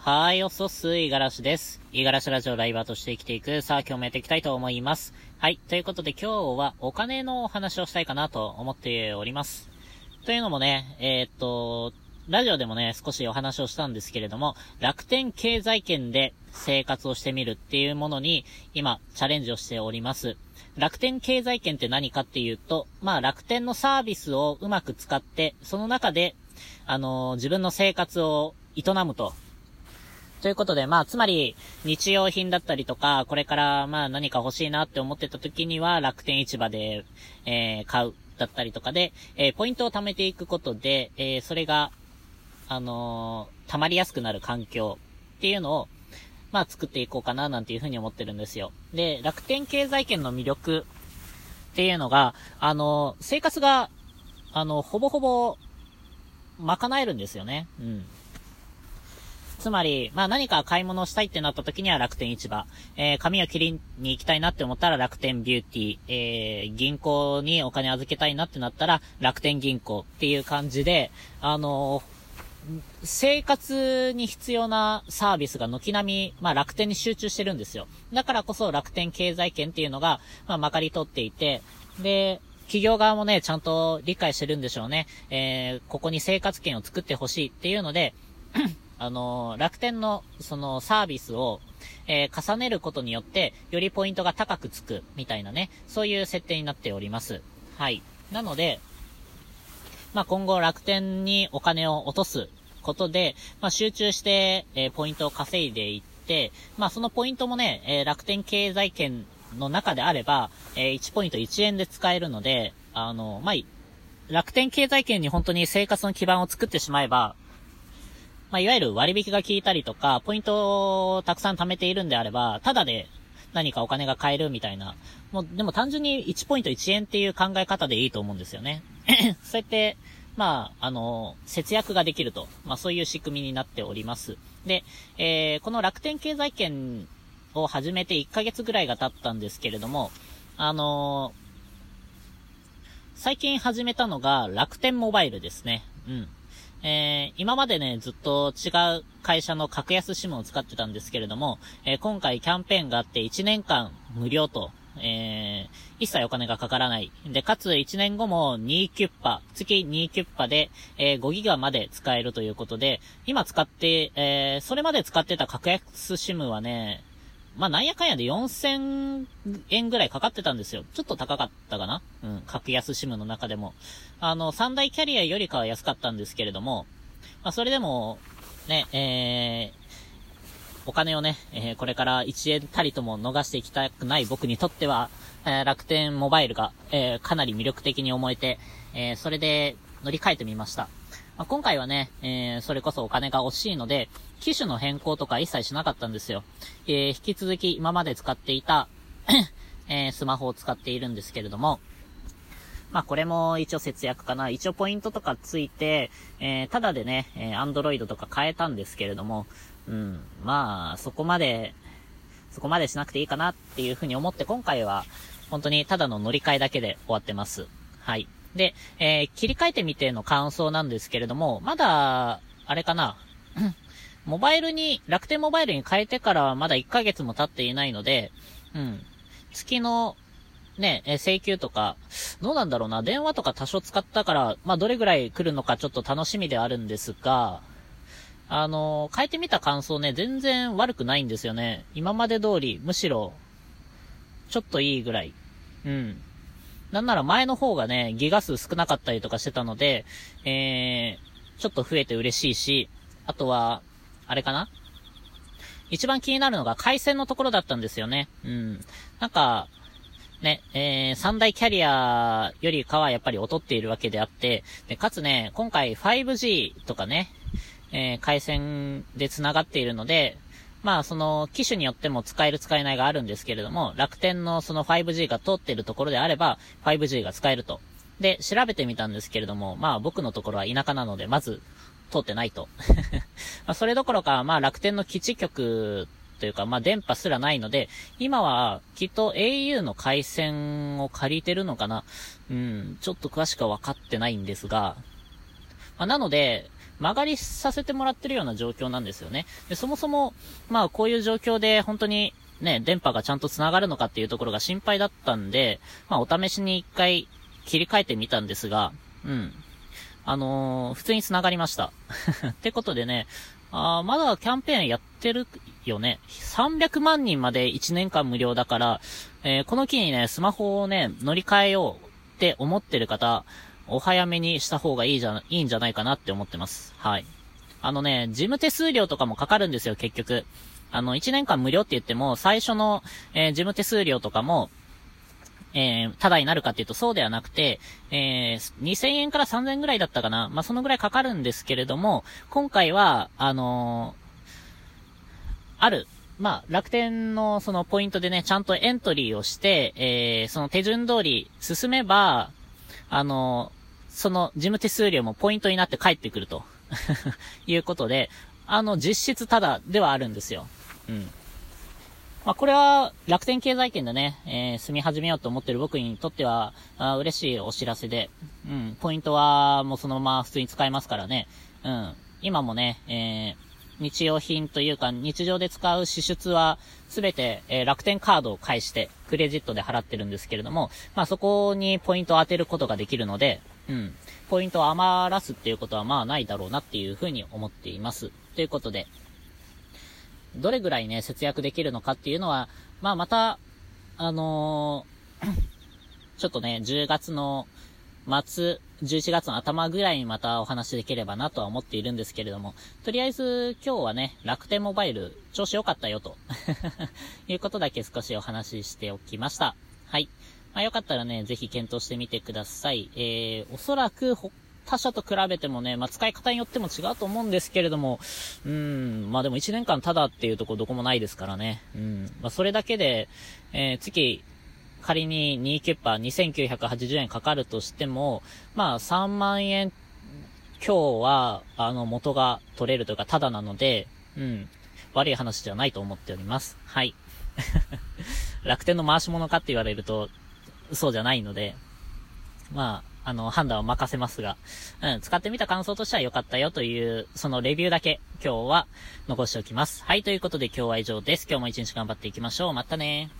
はい、おそす、いがらしです。いがらしラジオライバーとして生きていく。さあ、今日もやっていきたいと思います。はい、ということで今日はお金のお話をしたいかなと思っております。というのもね、えー、っと、ラジオでもね、少しお話をしたんですけれども、楽天経済圏で生活をしてみるっていうものに、今、チャレンジをしております。楽天経済圏って何かっていうと、まあ楽天のサービスをうまく使って、その中で、あのー、自分の生活を営むと。ということで、まあ、つまり、日用品だったりとか、これから、まあ、何か欲しいなって思ってた時には、楽天市場で、えー、買う、だったりとかで、えー、ポイントを貯めていくことで、えー、それが、あのー、溜まりやすくなる環境っていうのを、まあ作っていこうかななんていうふうに思ってるんですよ。で、楽天経済圏の魅力っていうのが、あの、生活が、あの、ほぼほぼ、賄えるんですよね。うん。つまり、まあ何か買い物したいってなった時には楽天市場。えー、髪を切りに行きたいなって思ったら楽天ビューティー。えー、銀行にお金預けたいなってなったら楽天銀行っていう感じで、あのー生活に必要なサービスが軒並み、まあ楽天に集中してるんですよ。だからこそ楽天経済圏っていうのが、まあまかり通っていて、で、企業側もね、ちゃんと理解してるんでしょうね。えー、ここに生活圏を作ってほしいっていうので、あのー、楽天の、そのサービスを、えー、重ねることによって、よりポイントが高くつく、みたいなね、そういう設定になっております。はい。なので、まあ、今後楽天にお金を落とすことで、まあ、集中して、えー、ポイントを稼いでいって、まあ、そのポイントもね、えー、楽天経済圏の中であれば、え、1ポイント1円で使えるので、あの、まあ、楽天経済圏に本当に生活の基盤を作ってしまえば、まあ、いわゆる割引が効いたりとか、ポイントをたくさん貯めているんであれば、ただで何かお金が買えるみたいな。もう、でも単純に1ポイント1円っていう考え方でいいと思うんですよね。そうやって、まあ、あの、節約ができると。まあ、そういう仕組みになっております。で、えー、この楽天経済圏を始めて1ヶ月ぐらいが経ったんですけれども、あのー、最近始めたのが楽天モバイルですね。うん。えー、今までね、ずっと違う会社の格安 SIM を使ってたんですけれども、えー、今回キャンペーンがあって1年間無料とえー、一切お金がかからない。で、かつ1年後も2キュッパ、月2キュッパで、えー、5ギガまで使えるということで、今使って、えー、それまで使ってた格安 SIM はね、まあ、なんやかんやで4000円ぐらいかかってたんですよ。ちょっと高かったかな？うん、格安 SIM の中でも。あの、三大キャリアよりかは安かったんですけれども、まあ、それでも、ね、えー、お金をね、えー、これから1円たりとも逃していきたくない僕にとっては、えー、楽天モバイルが、えー、かなり魅力的に思えて、えそれで乗り換えてみました。まあ、今回はね、えそれこそお金が惜しいので、機種の変更とか一切しなかったんですよ。え引き続き今まで使っていた えスマホを使っているんですけれども、まあこれも一応節約かな。一応ポイントとかついて、えー、ただでね、えー、アンドロイドとか変えたんですけれども、うん、まあ、そこまで、そこまでしなくていいかなっていうふうに思って今回は、本当にただの乗り換えだけで終わってます。はい。で、えー、切り替えてみての感想なんですけれども、まだ、あれかな。モバイルに、楽天モバイルに変えてからはまだ1ヶ月も経っていないので、うん。月の、ね、え請求とか、どうなんだろうな、電話とか多少使ったから、まあ、どれぐらい来るのかちょっと楽しみであるんですが、あの、変えてみた感想ね、全然悪くないんですよね。今まで通り、むしろ、ちょっといいぐらい。うん。なんなら前の方がね、ギガ数少なかったりとかしてたので、えー、ちょっと増えて嬉しいし、あとは、あれかな？一番気になるのが回線のところだったんですよね。うん。なんか、ね、えー、三大キャリアよりかはやっぱり劣っているわけであって、で、かつね、今回 5G とかね、えー、回線で繋がっているので、まあ、その、機種によっても使える使えないがあるんですけれども、楽天のその 5G が通っているところであれば、5G が使えると。で、調べてみたんですけれども、まあ僕のところは田舎なので、まず、通ってないと。まそれどころか、まあ楽天の基地局というか、まあ電波すらないので、今はきっと au の回線を借りてるのかなうん、ちょっと詳しくは分かってないんですが、まあなので、曲がりさせてもらってるような状況なんですよね。で、そもそも、まあこういう状況で本当にね、電波がちゃんと繋がるのかっていうところが心配だったんで、まあお試しに一回切り替えてみたんですが、うん。あのー、普通に繋がりました。ってことでね、あまだキャンペーンやってるよね。300万人まで1年間無料だから、えー、この機にね、スマホをね、乗り換えようって思ってる方、お早めにした方がいいじゃ、いいんじゃないかなって思ってます。はい。あのね、事務手数料とかもかかるんですよ、結局。あの、1年間無料って言っても、最初の、えー、事務手数料とかも、えー、ただになるかっていうとそうではなくて、えー、2000円から3000円ぐらいだったかな。まあ、そのぐらいかかるんですけれども、今回は、あのー、ある、まあ、楽天のそのポイントでね、ちゃんとエントリーをして、えー、その手順通り進めば、あのその事務手数料もポイントになって帰ってくると いうことで、あの、実質ただではあるんですよ。うん。まあ、これは楽天経済圏でね、えー、住み始めようと思ってる僕にとっては、あ嬉しいお知らせで、うん、ポイントはもうそのまま普通に使えますからね、うん、今もね、えー、日用品というか日常で使う支出はすべて、えー、楽天カードを介してクレジットで払ってるんですけれども、まあそこにポイントを当てることができるので、うん、ポイントを余らすっていうことはまあないだろうなっていうふうに思っています。ということで、どれぐらいね、節約できるのかっていうのは、まあまた、あのー、ちょっとね、10月の末、11月の頭ぐらいにまたお話できればなとは思っているんですけれども、とりあえず今日はね、楽天モバイル調子良かったよと いうことだけ少しお話ししておきました。はい。まあ、よかったらね、ぜひ検討してみてください。えー、おそらく他社と比べてもね、まあ、使い方によっても違うと思うんですけれども、うん、まあ、でも1年間ただっていうとこどこもないですからね。うん。まあ、それだけで、えー、月、仮に2キュッパー2980円かかるとしても、まあ、3万円今日は、あの、元が取れるというか、ただなので、うん。悪い話じゃないと思っております。はい。楽天の回し物かって言われると、そうじゃないので、まあ、あの、判断を任せますが、うん、使ってみた感想としては良かったよという、そのレビューだけ今日は残しておきます。はい、ということで今日は以上です。今日も一日頑張っていきましょう。またね